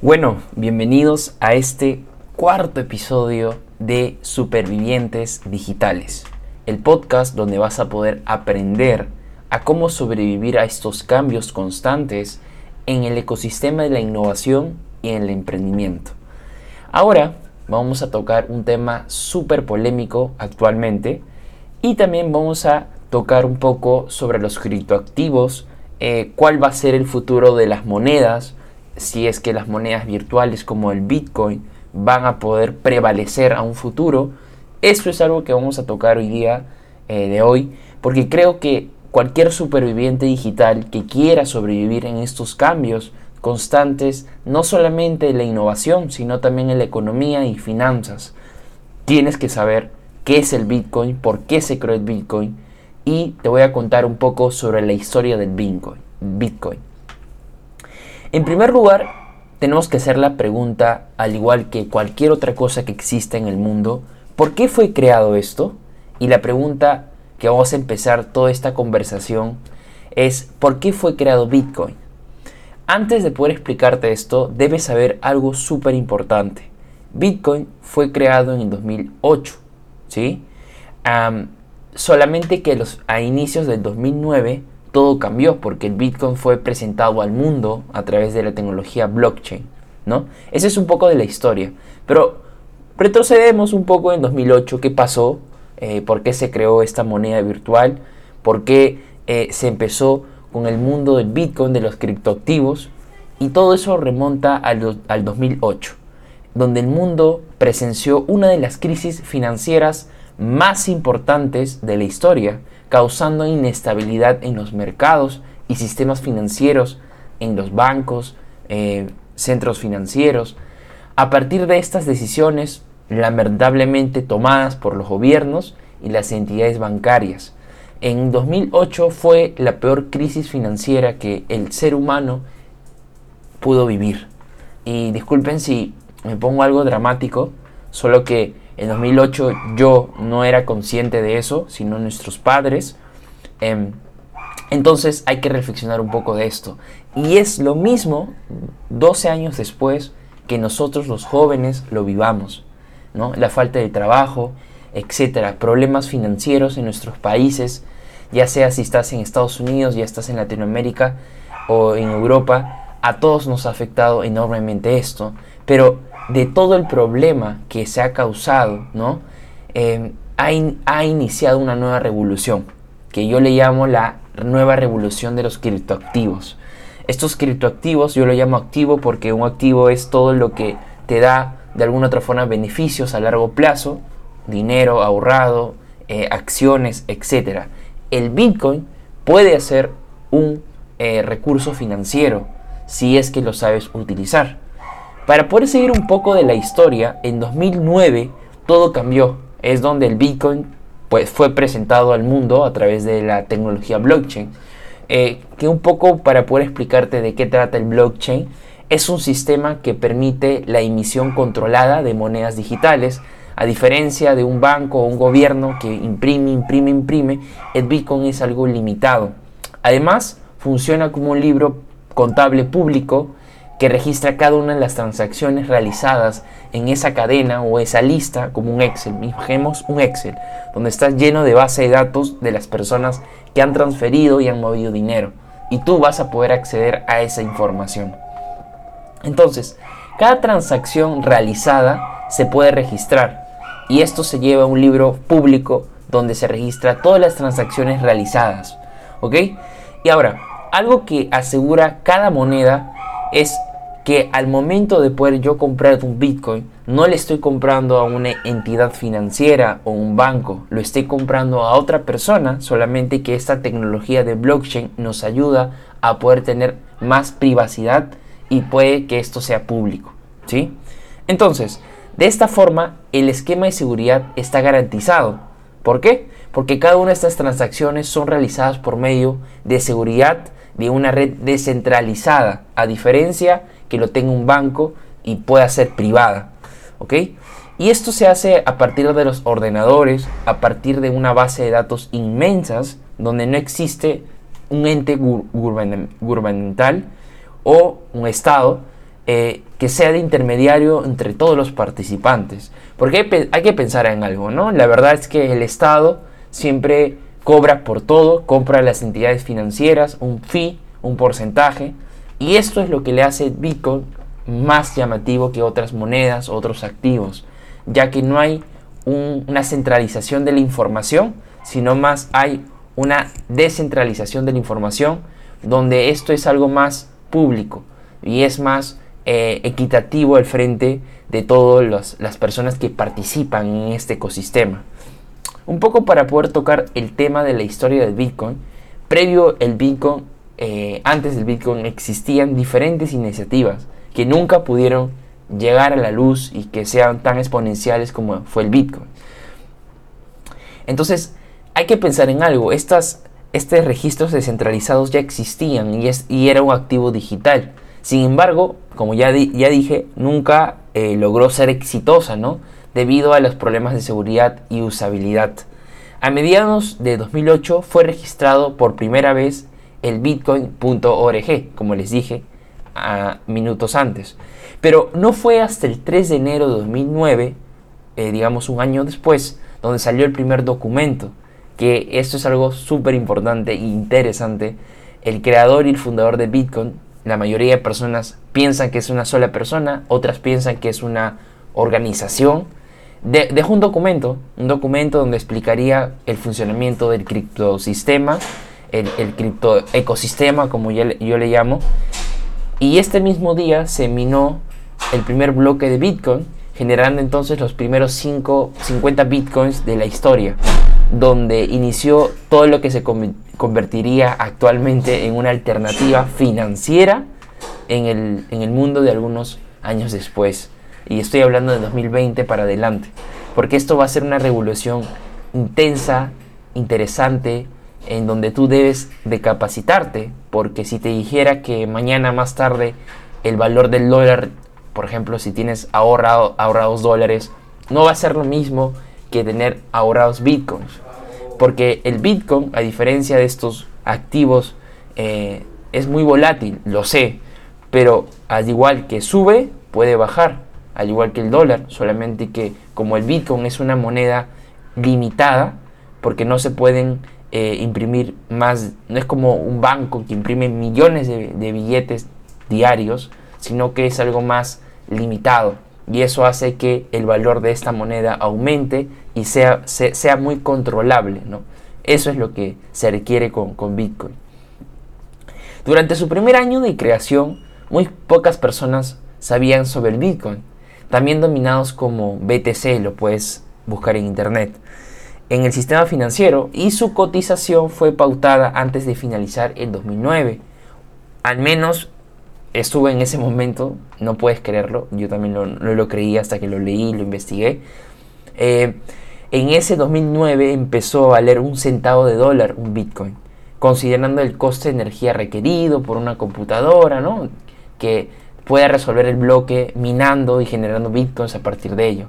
Bueno, bienvenidos a este cuarto episodio de Supervivientes Digitales, el podcast donde vas a poder aprender a cómo sobrevivir a estos cambios constantes en el ecosistema de la innovación y en el emprendimiento. Ahora vamos a tocar un tema súper polémico actualmente y también vamos a tocar un poco sobre los criptoactivos, eh, cuál va a ser el futuro de las monedas, si es que las monedas virtuales como el Bitcoin van a poder prevalecer a un futuro. Eso es algo que vamos a tocar hoy día eh, de hoy, porque creo que cualquier superviviente digital que quiera sobrevivir en estos cambios constantes, no solamente en la innovación, sino también en la economía y finanzas, tienes que saber qué es el Bitcoin, por qué se creó el Bitcoin y te voy a contar un poco sobre la historia del Bitcoin. Bitcoin. En primer lugar, tenemos que hacer la pregunta, al igual que cualquier otra cosa que exista en el mundo, ¿por qué fue creado esto? Y la pregunta que vamos a empezar toda esta conversación es ¿por qué fue creado Bitcoin? Antes de poder explicarte esto, debes saber algo súper importante. Bitcoin fue creado en el 2008, ¿sí? solamente que los, a inicios del 2009 todo cambió porque el Bitcoin fue presentado al mundo a través de la tecnología blockchain, ¿no? Ese es un poco de la historia. Pero retrocedemos un poco en 2008, ¿qué pasó? Eh, ¿Por qué se creó esta moneda virtual? ¿Por qué eh, se empezó con el mundo del Bitcoin, de los criptoactivos? Y todo eso remonta al, al 2008, donde el mundo presenció una de las crisis financieras más importantes de la historia, causando inestabilidad en los mercados y sistemas financieros, en los bancos, eh, centros financieros. A partir de estas decisiones, lamentablemente tomadas por los gobiernos y las entidades bancarias, en 2008 fue la peor crisis financiera que el ser humano pudo vivir. Y disculpen si me pongo algo dramático, solo que en 2008 yo no era consciente de eso, sino nuestros padres. Em, entonces hay que reflexionar un poco de esto. Y es lo mismo 12 años después que nosotros los jóvenes lo vivamos. ¿no? La falta de trabajo, etcétera, problemas financieros en nuestros países, ya sea si estás en Estados Unidos, ya estás en Latinoamérica o en Europa, a todos nos ha afectado enormemente esto. Pero de todo el problema que se ha causado, ¿no? Em, ha, iniciado una nueva revolución, que yo le llamo la nueva revolución de los criptoactivos. Estos criptoactivos yo lo llamo activo porque un activo es todo lo que te da de alguna otra forma beneficios a largo plazo, dinero ahorrado, eh, acciones, etc. El Bitcoin puede ser un eh, recurso financiero si es que lo sabes utilizar. Para poder seguir un poco de la historia, en 2009 todo cambió. Es donde el Bitcoin pues, fue presentado al mundo a través de la tecnología blockchain. Eh, que un poco para poder explicarte de qué trata el blockchain, es un sistema que permite la emisión controlada de monedas digitales. A diferencia de un banco o un gobierno que imprime, imprime, imprime, el Bitcoin es algo limitado. Además, funciona como un libro contable público que registra cada una de las transacciones realizadas en esa cadena o esa lista como un Excel. Imaginemos un Excel donde está lleno de base de datos de las personas que han transferido y han movido dinero. Y tú vas a poder acceder a esa información. Entonces, cada transacción realizada se puede registrar y esto se lleva a un libro público donde se registra todas las transacciones realizadas. ¿Ok? Y ahora, algo que asegura cada moneda es que al momento de poder yo comprar un Bitcoin, no le estoy comprando a una entidad financiera o un banco, lo estoy comprando a otra persona, solamente que esta tecnología de blockchain nos ayuda a poder tener más privacidad y puede que esto sea público, ¿sí? Entonces, de esta forma, el esquema de seguridad está garantizado. ¿Por qué? Porque cada una de estas transacciones son realizadas por medio de seguridad de una red descentralizada, a diferencia que lo tenga un banco y pueda ser privada. ¿Ok? Y esto se hace a partir de los ordenadores, a partir de una base de datos inmensas, donde no existe un ente gubernamental o un Estado eh, que sea de intermediario entre todos los participantes. Porque hay, que pensar en algo, ¿no? La verdad es que el Estado siempre cobra por todo, compra a las entidades financieras un fee, un porcentaje, y esto es lo que le hace Bitcoin más llamativo que otras monedas, otros activos, ya que no hay una centralización de la información, sino más hay una descentralización de la información, donde esto es algo más público y es más eh, equitativo al frente de todas las personas que participan en este ecosistema. Un poco para poder tocar el tema de la historia del Bitcoin, previo el Bitcoin, eh, antes del Bitcoin existían diferentes iniciativas que nunca pudieron llegar a la luz y que sean tan exponenciales como fue el Bitcoin. Entonces, hay que pensar en algo. Estas, estos registros descentralizados ya existían y, es, y era un activo digital. Sin embargo, como ya, ya dije, nunca eh, logró ser exitosa, ¿no? Debido a los problemas de seguridad y usabilidad. A mediados de 2008 fue registrado por primera vez el bitcoin.org, como les dije a minutos antes. Pero no fue hasta el 3 de enero de 2009, eh, digamos un año después, donde salió el primer documento, que esto es algo súper importante e interesante. El creador y el fundador de Bitcoin, la mayoría de personas piensan que es una sola persona, otras piensan que es una organización. Dejó un documento, un documento donde explicaría el funcionamiento del criptosistema, el, el cripto ecosistema, como yo, yo le llamo. Y este mismo día se minó el primer bloque de Bitcoin, generando entonces los primeros 5, 50 Bitcoins de la historia, donde inició todo lo que se convertiría actualmente en una alternativa financiera en el, en el mundo de algunos años después. Y estoy hablando de 2020 para adelante, porque esto va a ser una revolución intensa, interesante, en donde tú debes de capacitarte, porque si te dijera que mañana más tarde el valor del dólar por ejemplo, si tienes ahorrado, ahorrados dólares, no va a ser lo mismo que tener ahorrados bitcoins. Porque el bitcoin, a diferencia de estos activos, eh, es muy volátil, lo sé. Pero al igual que sube, puede bajar. Al igual que el dólar, solamente que como el bitcoin es una moneda limitada, porque no se pueden eh, imprimir más, no es como un banco que imprime millones de, billetes diarios, sino que es algo más limitado y eso hace que el valor de esta moneda aumente y sea, sea, muy controlable. ¿no? Eso es lo que se requiere con, con Bitcoin. Durante su primer año de creación, muy pocas personas sabían sobre el Bitcoin, también dominados como BTC, lo puedes buscar en internet, en el sistema financiero y su cotización fue pautada antes de finalizar el 2009. Al menos estuve en ese momento, no puedes creerlo, yo también no lo creí hasta que lo leí, lo investigué. Eh, en ese 2009 empezó a valer un centavo de dólar un Bitcoin, considerando el coste de energía requerido por una computadora, ¿no? Que pueda resolver el bloque minando y generando Bitcoins a partir de ello.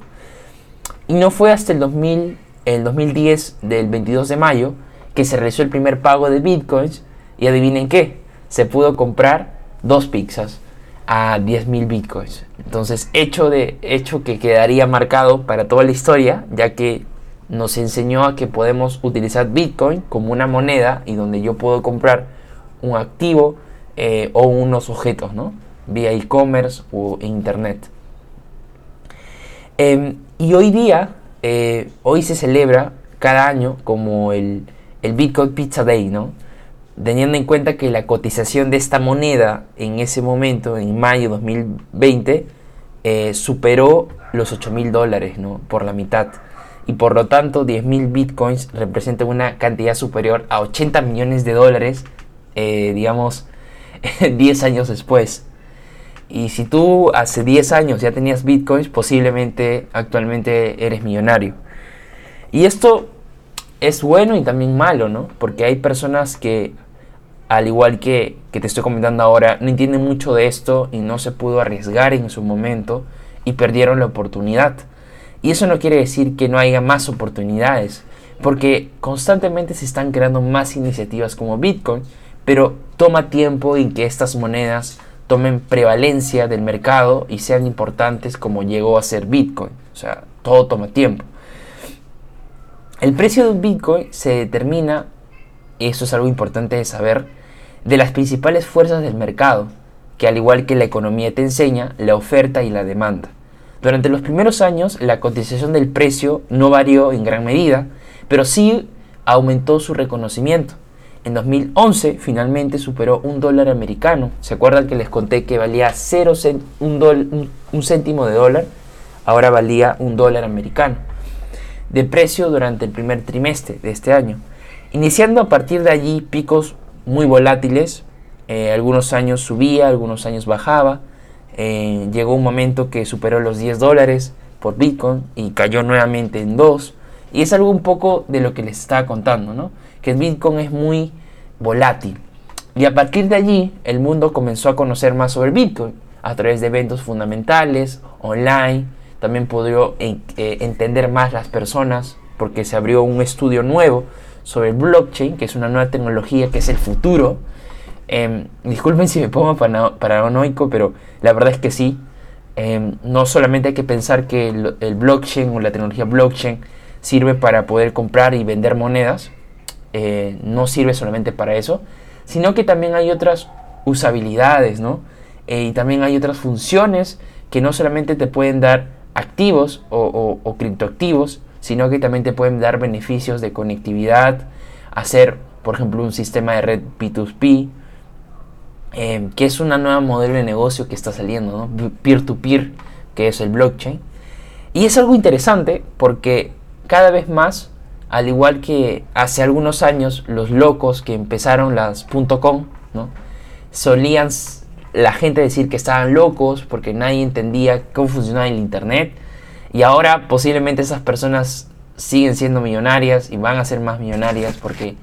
Y no fue hasta el, 2000, el 2010, del 22 de mayo, que se realizó el primer pago de Bitcoins y adivinen qué, se pudo comprar dos pizzas a 10.000 bitcoins. Entonces, hecho, de, hecho que quedaría marcado para toda la historia, ya que nos enseñó a que podemos utilizar bitcoin como una moneda y donde yo puedo comprar un activo eh, o unos objetos, ¿no? Vía e-commerce o internet. Em, y hoy día, eh, hoy se celebra cada año como el, el Bitcoin Pizza Day, ¿no? teniendo en cuenta que la cotización de esta moneda en ese momento, en mayo de 2020, eh, superó los 8 mil dólares ¿no? por la mitad. Y por lo tanto, 10 mil bitcoins representan una cantidad superior a 80 millones de dólares, eh, digamos, 10 años después. Y si tú hace 10 años ya tenías bitcoins, posiblemente actualmente eres millonario. Y esto es bueno y también malo, ¿no? Porque hay personas que al igual que, que te estoy comentando ahora, no entienden mucho de esto y no se pudo arriesgar en su momento y perdieron la oportunidad. Y eso no quiere decir que no haya más oportunidades, porque constantemente se están creando más iniciativas como Bitcoin, pero toma tiempo en que estas monedas tomen prevalencia del mercado y sean importantes como llegó a ser Bitcoin. O sea, todo toma tiempo. El precio de un Bitcoin se determina, eso es algo importante de saber, de las principales fuerzas del mercado, que al igual que la economía te enseña, la oferta y la demanda. Durante los primeros años, la cotización del precio no varió en gran medida, pero sí aumentó su reconocimiento. En 2011 finalmente superó un dólar americano. ¿Se acuerdan que les conté que valía 0 un, un céntimo de dólar? Ahora valía un dólar americano. De precio durante el primer trimestre de este año. Iniciando a partir de allí picos muy volátiles. Eh, algunos años subía, algunos años bajaba. Eh, llegó un momento que superó los 10 dólares por Bitcoin y cayó nuevamente en 2. Y es algo un poco de lo que les estaba contando, ¿no? Que el Bitcoin es muy volátil. Y a partir de allí, el mundo comenzó a conocer más sobre Bitcoin a través de eventos fundamentales, online. También pudo eh, entender más las personas porque se abrió un estudio nuevo sobre blockchain, que es una nueva tecnología que es el futuro Em, disculpen si me pongo paranoico, pero la verdad es que sí. Em, no solamente hay que pensar que el, blockchain o la tecnología blockchain sirve para poder comprar y vender monedas. Eh, no sirve solamente para eso, sino que también hay otras usabilidades, ¿no? Eh, y también hay otras funciones que no solamente te pueden dar activos o, criptoactivos, sino que también te pueden dar beneficios de conectividad, hacer, por ejemplo, un sistema de red P2P, Em, que es una nueva modelo de negocio que está saliendo, peer-to-peer, que es el blockchain. Y es algo interesante porque cada vez más, al igual que hace algunos años los locos que empezaron las .com, ¿no? solían la gente decir que estaban locos porque nadie entendía cómo funcionaba el Internet. Y ahora posiblemente esas personas siguen siendo millonarias y van a ser más millonarias porque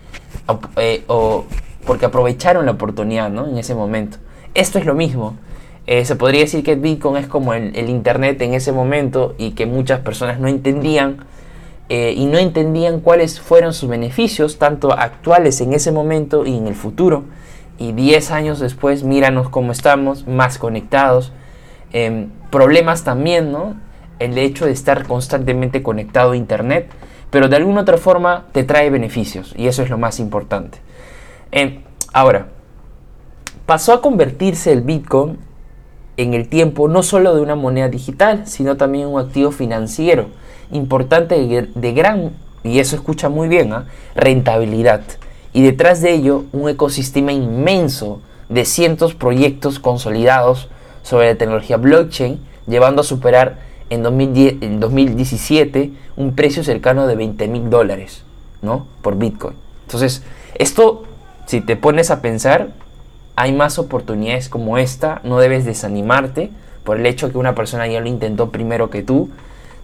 eh, o porque aprovecharon la oportunidad ¿no? en ese momento. Esto es lo mismo. Eh, se podría decir que Bitcoin es como el, Internet en ese momento y que muchas personas no entendían eh, y no entendían cuáles fueron sus beneficios, tanto actuales en ese momento y en el futuro. Y 10 años después, míranos cómo estamos, más conectados. Em, problemas también, ¿no? El hecho de estar constantemente conectado a Internet, pero de alguna otra forma te trae beneficios y eso es lo más importante. Em, ahora, pasó a convertirse el Bitcoin en el tiempo no solo de una moneda digital, sino también un activo financiero importante de, gran, y eso escucha muy bien, ¿ah? rentabilidad. Y detrás de ello un ecosistema inmenso de cientos proyectos consolidados sobre la tecnología blockchain, llevando a superar en, 2010, en 2017 un precio cercano de 20 mil dólares ¿no? por Bitcoin. Entonces, esto si te pones a pensar, hay más oportunidades como esta, no debes desanimarte por el hecho que una persona ya lo intentó primero que tú.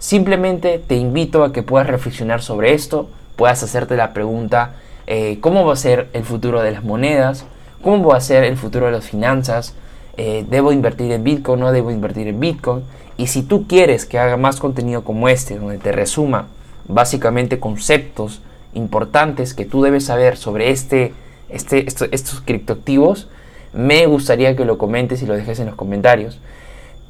Simplemente te invito a que puedas reflexionar sobre esto, puedas hacerte la pregunta, eh, ¿cómo va a ser el futuro de las monedas? ¿Cómo va a ser el futuro de las finanzas? Eh, ¿Debo invertir en Bitcoin? ¿No debo invertir en Bitcoin? Y si tú quieres que haga más contenido como este, donde te resuma básicamente conceptos importantes que tú debes saber sobre este este, estos criptoactivos, me gustaría que lo comentes y lo dejes en los comentarios.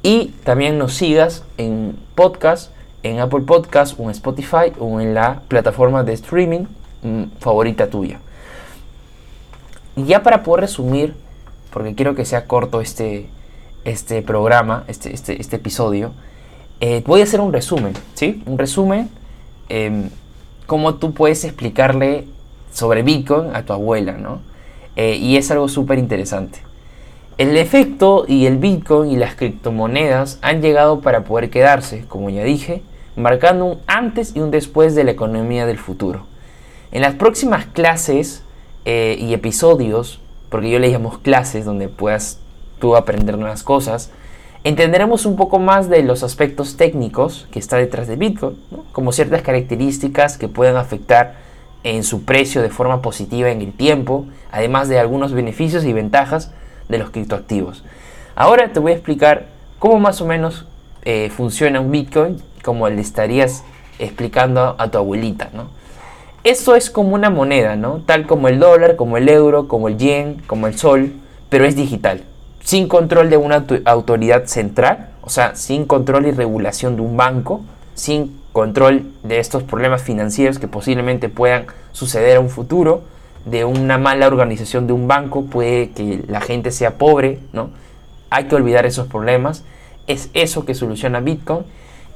Y también nos sigas en podcast, en Apple Podcast o en Spotify o en la plataforma de streaming mm, favorita tuya. Y ya para poder resumir, porque quiero que sea corto este, este programa, este, este, este episodio, eh, voy a hacer un resumen, ¿sí? Un resumen, eh, cómo tú puedes explicarle sobre Bitcoin a tu abuela, ¿no? Eh, y es algo súper interesante. El efecto y el Bitcoin y las criptomonedas han llegado para poder quedarse, como ya dije, marcando un antes y un después de la economía del futuro. En las próximas clases eh, y episodios, porque yo le llamo clases donde puedas tú aprender nuevas cosas, entenderemos un poco más de los aspectos técnicos que está detrás de Bitcoin, como ciertas características que pueden afectar en su precio de forma positiva en el tiempo, además de algunos beneficios y ventajas de los criptoactivos. Ahora te voy a explicar cómo más o menos eh, funciona un Bitcoin, como le estarías explicando a tu abuelita, ¿no? Esto es como una moneda, ¿no? Tal como el dólar, como el euro, como el yen, como el sol, pero es digital, sin control de una autoridad central, o sea, sin control y regulación de un banco, sin control de estos problemas financieros que posiblemente puedan suceder en un futuro, de una mala organización de un banco, puede que la gente sea pobre, ¿no? Hay que olvidar esos problemas. Es eso que soluciona Bitcoin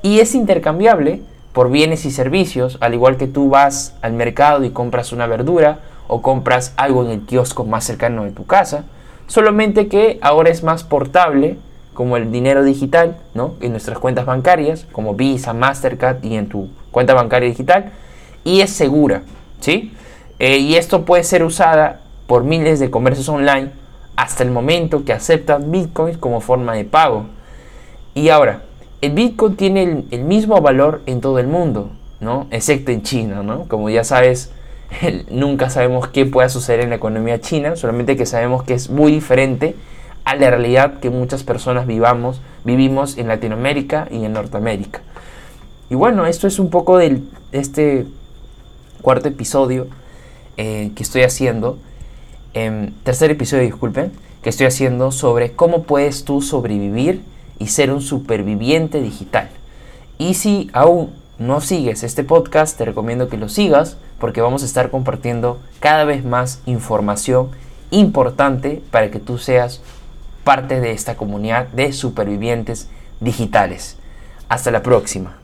y es intercambiable por bienes y servicios, al igual que tú vas al mercado y compras una verdura o compras algo en el kiosco más cercano de tu casa, solamente que ahora es más portable como el dinero digital, ¿no? En nuestras cuentas bancarias, como Visa, Mastercard y en tu cuenta bancaria digital, y es segura, ¿sí? Eh, y esto puede ser usada por miles de comercios online hasta el momento que aceptan Bitcoin como forma de pago. Y ahora, el Bitcoin tiene el, mismo valor en todo el mundo, ¿no? Excepto en China, ¿no? Como ya sabes, nunca sabemos qué pueda suceder en la economía china, solamente que sabemos que es muy diferente a la realidad que muchas personas vivamos, vivimos en Latinoamérica y en Norteamérica. Y bueno, esto es un poco de este cuarto episodio eh, que estoy haciendo, em, tercer episodio, disculpen, que estoy haciendo sobre cómo puedes tú sobrevivir y ser un superviviente digital. Y si aún no sigues este podcast, te recomiendo que lo sigas porque vamos a estar compartiendo cada vez más información importante para que tú seas parte de esta comunidad de supervivientes digitales. Hasta la próxima.